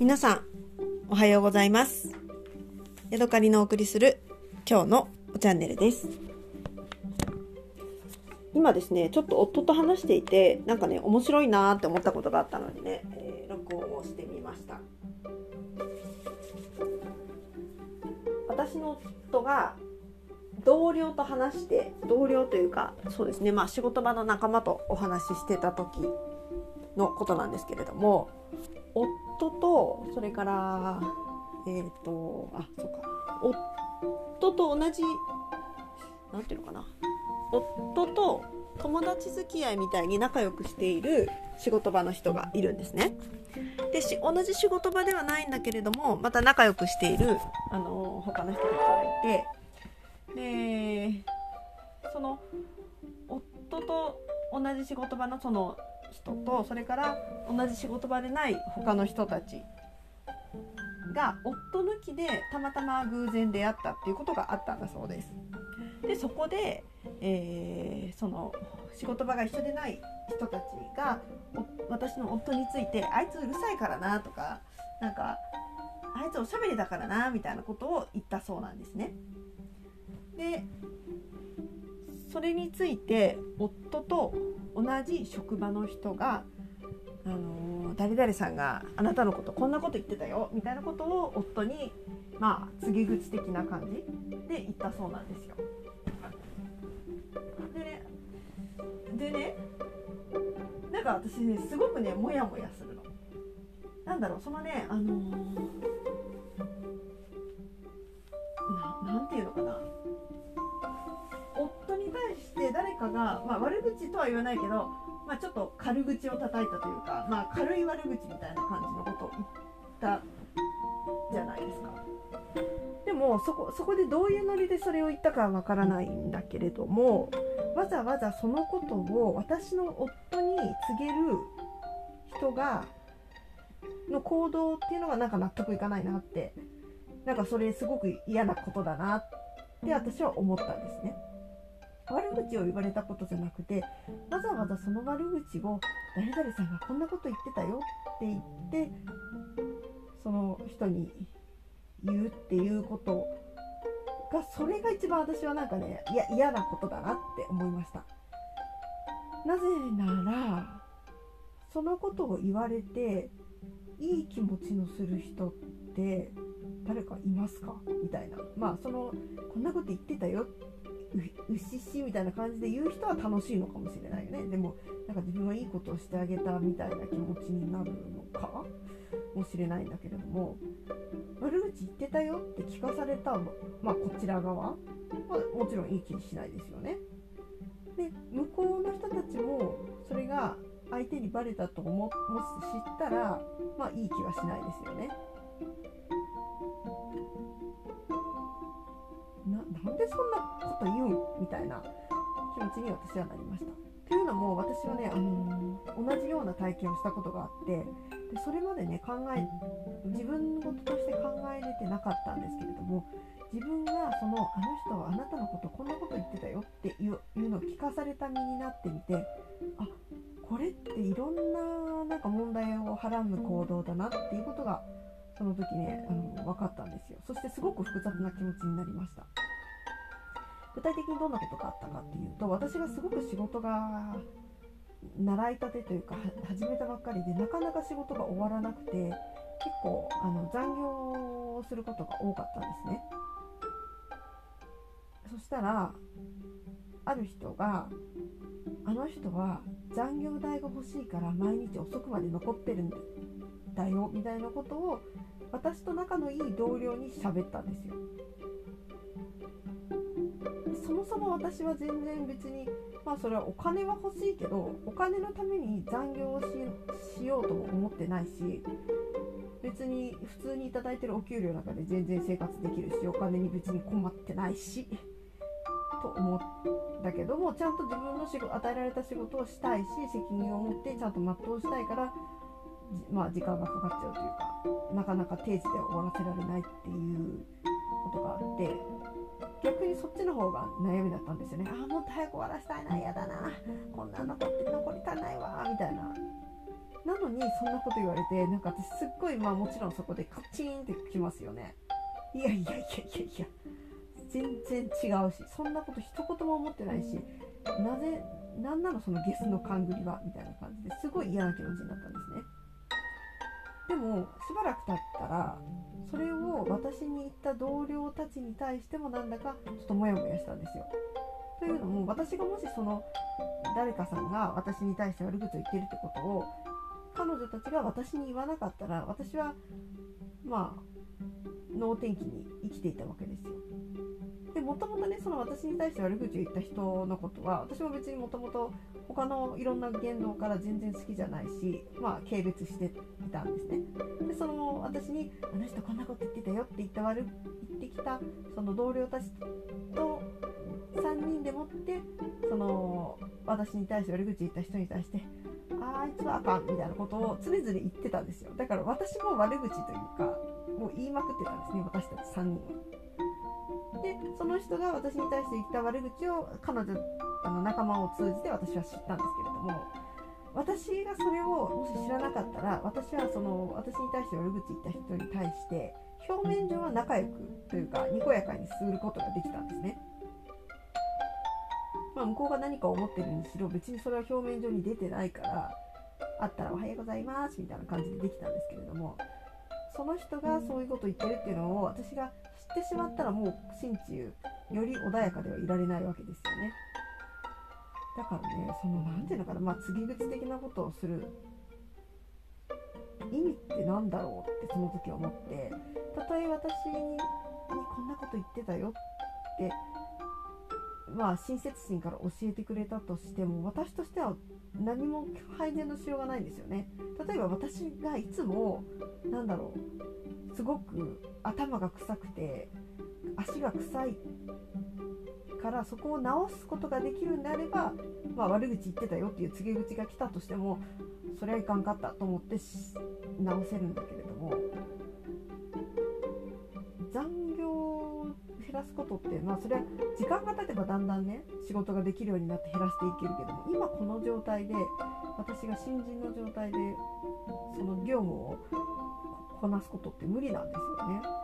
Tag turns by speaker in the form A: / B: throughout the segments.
A: 皆さんおはようございます。ヤドカリのお送りする今日のチャンネルです。今ですねちょっと夫と話していてなんかね面白いなーって思ったことがあったのでね、えー、録音をしてみました。私の夫が同僚と話して同僚というかそうですねまあ仕事場の仲間とお話ししてた時のことなんですけれども夫夫とそれからえっ、ー、とあそうか。夫と同じ何ていうのかな。夫と友達付き合いみたいに仲良くしている仕事場の人がいるんですね。でし同じ仕事場ではないんだけれどもまた仲良くしているあの他の人たちがいて。でその夫と同じ仕事場のその人とそれから同じ仕事場でない他の人たちが夫抜きでたまたま偶然出会ったっていうことがあったんだそうです。でそこで、えー、その仕事場が一緒でない人たちが私の夫について「あいつうるさいからな」とかなんか「あいつおしゃべりだからな」みたいなことを言ったそうなんですね。でそれについて夫と同じ職場の人が「あの誰々さんがあなたのことこんなこと言ってたよ」みたいなことを夫にまあ告げ口的な感じで言ったそうなんですよ。でねでねなんか私ねすごくねモヤモヤするの。なんだろうそのねあのー、ななんていうのかなが、まあ、悪口とは言わないけど、まあ、ちょっと軽口を叩いたというか、まあ、軽い悪口みたいな感じのことを言ったじゃないですか。でもそこそこでどういうノリでそれを言ったかはわからないんだけれどもわざわざそのことを私の夫に告げる人がの行動っていうのがなんか納得いかないなってなんかそれすごく嫌なことだなって私は思ったんですね。悪口を言われたことじゃなくてわざわざその悪口を誰々さんがこんなこと言ってたよって言ってその人に言うっていうことがそれが一番私はなんかねいや嫌なことだなって思いました。なぜならそのことを言われていい気持ちのする人って誰かいますか？みたいな。まあそのこんなこと言ってたようししみたいな感じで言う人は楽しいのかもしれないよねでもなんか自分はいいことをしてあげたみたいな気持ちになるのかもしれないんだけれども悪口言ってたよって聞かされた、まあ、こちら側はもちろんいい気にしないですよね。で向こうの人たちもそれが相手にバレたと思もし知ったらまあいい気はしないですよね。なんでそんなこと言うんみたいな。気持ちに私はなりました。というのも私はね、あのー、同じような体験をしたことがあってでそれまでね考え自分事として考えれてなかったんですけれども自分がそのあの人はあなたのことこんなこと言ってたよっていうのを聞かされた身になってみてあこれっていろんななんか問題をはらむ行動だなっていうことがその時ねあの分かったんですよ。そしてすごく複雑な気持ちになりました。具体的にどんなことがあったかっていうと私がすごく仕事が習いたてというか始めたばっかりでなかなか仕事が終わらなくて結構あの残業をすることが多かったんですね。そしたらある人があの人は残業代が欲しいから毎日遅くまで残ってるんだよみたいなことを私と仲のいい同僚に喋ったんですよ。そもそも私は全然別にまあそれはお金は欲しいけどお金のために残業をしようとも思ってないし別に普通に頂いてるお給料の中で全然生活できるしお金に別に困ってないしと思ったけどもちゃんと自分の仕事与えられた仕事をしたいし責任を持ってちゃんと全うしたいからまあ時間がかかっちゃうというかなかなか定時で終わらせられないっていうことがあって逆にそっちの方が悩みだったんですよね。ああもっと早く終わらせたいな。嫌だな。こんな残って残りたないわみたいな。なのにそんなこと言われてなんか私すっごいまあもちろんそこでカチンってきますよね。いやいやいやいやいや。全然違うしそんなこと一言も思ってないしなぜなんなのそのゲスの勘繰りはみたいな感じですごい嫌な気持ちになったんですねでもしばらく経ったらそれを私に言った同僚たちに対してもなんだかちょっとモヤモヤしたんですよというのも私がもしその誰かさんが私に対して悪口を言ってるってことを彼女たちが私に言わなかったら私はまあ能天気に生きていたわけですよ。でもともとねその私に対して悪口を言った人のことは私も別にもともと他のいろんな言動から全然好きじゃないしまあ軽蔑してたんですね。でその私に「あの人こんなこと言ってたよ」って言った悪言ってきたその同僚たちと3人でもってその私に対して悪口言った人に対してあいつはあかんみたいなことを常々言ってたんですよだから私も悪口というかもう言いまくってたんですね私たち3人は。でその人が私に対して言った悪口を彼女あの仲間を通じて私は知ったんですけれども私がそれをもし知らなかったら私はその私に対して悪口言った人に対して表面上は仲良くというかにこやかにすることができたんですね。まあ、向こうが何か思ってるにしろ別にそれは表面上に出てないからあったら「おはようございます」みたいな感じでできたんですけれどもその人がそういうことを言ってるっていうのを私が知ってしまったらもう心中より穏やかではいられないわけですよねだからねその何ていうのかなまあ告げ口的なことをする意味って何だろうってその時思ってたとえ私にこんなこと言ってたよってまあ、親切心から教えてくれたとしても私としては何も配膳のしようがないんですよね。例えば私がいつもなんだろうすごく頭が臭くて足が臭いからそこを直すことができるんであれば、まあ、悪口言ってたよっていう告げ口が来たとしてもそれはいかんかったと思って直せるんだけれども残業を減らすことってまあそれは時間が経てばだんだんね仕事ができるようになって減らしていけるけども今この状態で私が新人の状態でその業務をこなすことって無理なんですよね。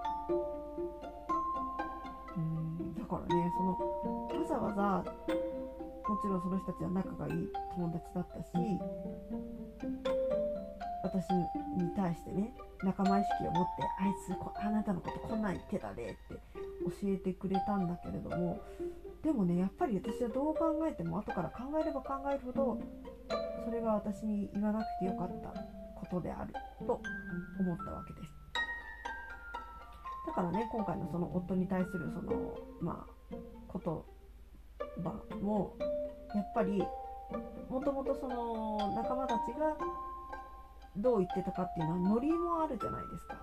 A: もちろんその人たちは仲がいい友達だったし私に対してね仲間意識を持ってあいつあなたのことこんなん言ってたでって教えてくれたんだけれどもでもねやっぱり私はどう考えても後から考えれば考えるほどそれが私に言わなくてよかったことであると思ったわけです。だからね今回のその夫に対するそのまあ言葉もやっぱりもともとその仲間たちがどう言ってたかっていうのはノリもあるじゃないですか。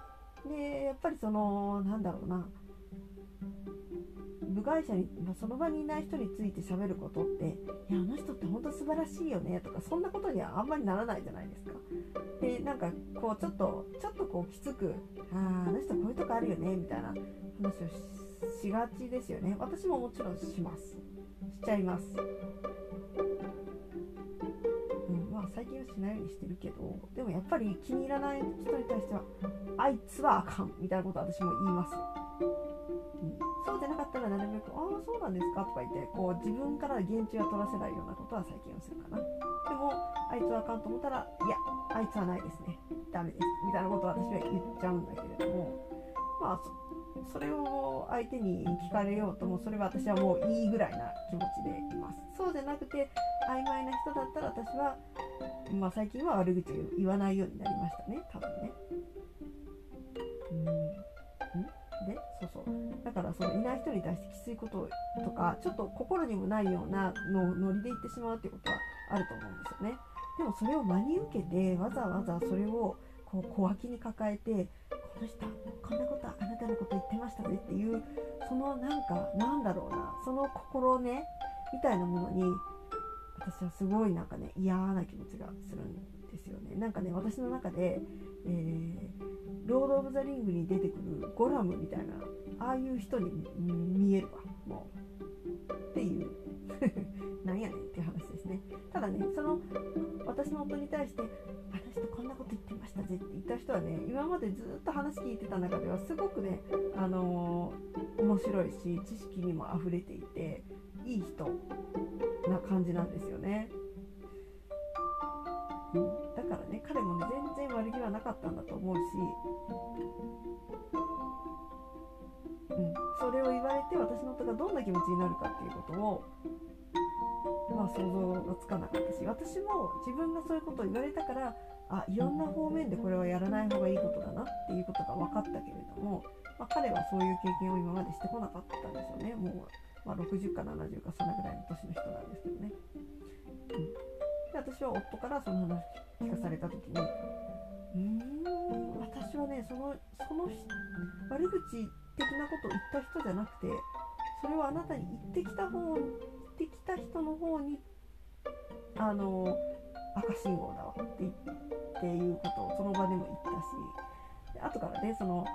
A: でやっぱりそのなんだろうな部外者に、まあ、その場にいない人について喋ることって「いやあの人って本当素晴らしいよね」とかそんなことにはあんまりならないじゃないですか。でなんかこうちょっとちょっとこうきつく「あああの人こういうとこあるよね」みたいな話をしがちですよね。私ももちろんします。しちゃいます。うんまあ最近はしないようにしてるけどでもやっぱり気に入らない人に対してはあいつはあかんみたいなこと私も言います。よそうじゃなかったらなるべく「ああそうなんですか」とか言ってこう自分から言及は取らせないようなことは最近はするかな。でもあいつはあかんと思ったら「いやあいつはないですね。ダメです」みたいなことを私は言っちゃうんだけれどもまあそれを相手に聞かれようともそれは私はもういいぐらいな気持ちでいます。そうじゃなくて曖昧な人だったら私は、まあ、最近は悪口を言わないようになりましたね。多分ね。うん。で？そうそう。だからそのいない人に対してきついこととかちょっと心にもないようなのノリで言ってしまうっていうことはあると思うんですよね。でもそれを真に受けてわざわざそれをこう小脇に抱えての人こんなことあなたのこと言ってましたねっていうそのなんかなんだろうなその心ねみたいなものに私はすごいなんかね嫌な気持ちがするんですよね。なんかね私の中で、えーロード・オブ・ザ・リングに出てくるゴラムみたいなああいう人に見えるわもう。っていう。なんやねんっていう話ですねただねその私の夫に対してあの人こんなこと言ってましたぜって言った人はね今までずっと話聞いてた中ではすごくね、あのー、面白いし知識にも溢れていていい人な感じなんですよね。うん、だからね彼もね全然悪気はなかったんだと思うし、うん、それを言われて私の夫がどんな気持ちになるかっていうことをまあ想像がつかなかったし私も自分がそういうことを言われたからあいろんな方面でこれはやらない方がいいことだなっていうことが分かったけれども、まあ、彼はそういう経験を今までしてこなかったんですよね。もう、まあ、60か70かそのぐらいの年の人なんですけどね。うん、で私は夫からその話聞かされた時にうーん私はねそのその悪口的なことを言った人じゃなくてそれはあなたに言ってきた方言ってきた人の方にあの赤信号だわってっていうことをその場でも言ったしで後からねその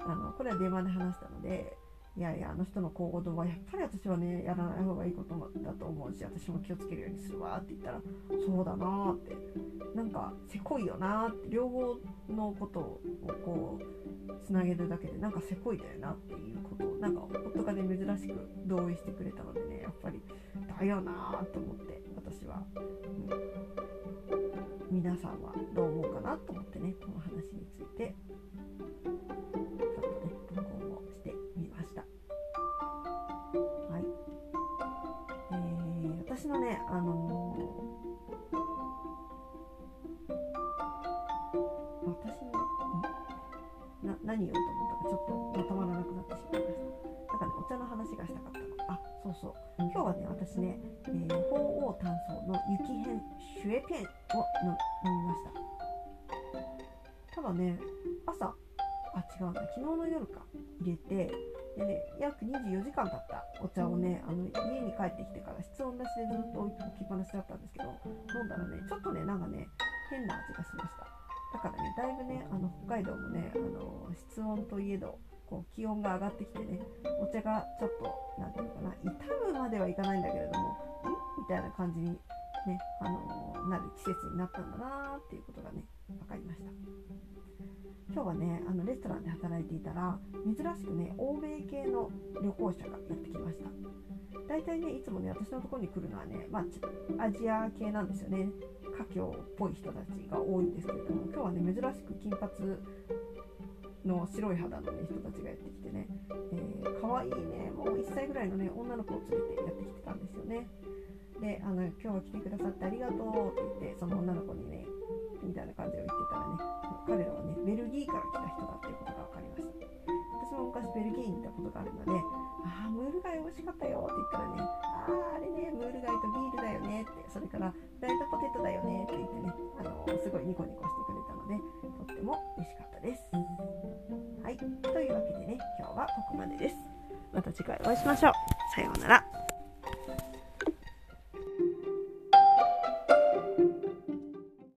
A: あのこれは電話で話したのでいやいやあの人の行動はやっぱり私はねやらない方がいいことだと思うし私も気をつけるようにするわって言ったらそうだなって。なんかせこいよなって両方のことをこうつなげるだけでなんかせこいだよなっていうことをなんか夫がね珍しく同意してくれたのでねやっぱりだよなと思って私は、うん、皆さんはどう思うかなと思ってねこの話について。のねあのー、私な何言おうと思ったかちょっとまとまらなくなってしまいました。だからねお茶の話がしたかったの。あそうそう。今日はね私ね、え、鳳凰炭素の雪編シュエペンを飲みました。ただね朝あ違うんだ昨日の夜か入れてでね約24時間経った。お茶をねあの家に帰ってきてから室温出しでずっと置きっぱなしだったんですけど飲んだらねちょっとねなんかね変な味がしました。だからねだいぶねあの北海道もねあの室温といえどこう気温が上がってきてねお茶がちょっと何ていうのかな傷むまではいかないんだけれどもん？みたいな感じにねあのなる季節になったんだなーっていうことがね分かりました今日はねあのレストランで働いていたら珍しくね欧米系の旅行者がやってきました。大体ねいつもね私のところに来るのはね、まあ、アジア系なんですよね。華僑っぽい人たちが多いんですけれども今日はね珍しく金髪の白い肌の、ね、人たちがやってきてね、えー、かわいいねもう1歳ぐらいのね女の子を連れてやってきてたんですよね。であの今日は来てくださってありがとうって言ってその女の子にねみたいな感じを言ってたらね彼らはねベルギーから来た人だっていうことが分かりました。私も昔ベルギーに行ったことがあるのでああムール貝美味しかったよって言ったらねあああれねムール貝とビールだよねってそれからフライドポテトだよねって言ってねあのすごいニコニコしてくれたのでとっても美味しかったです。はい。というわけでね今日はここまでです。また次回お会いしましょう。さようなら。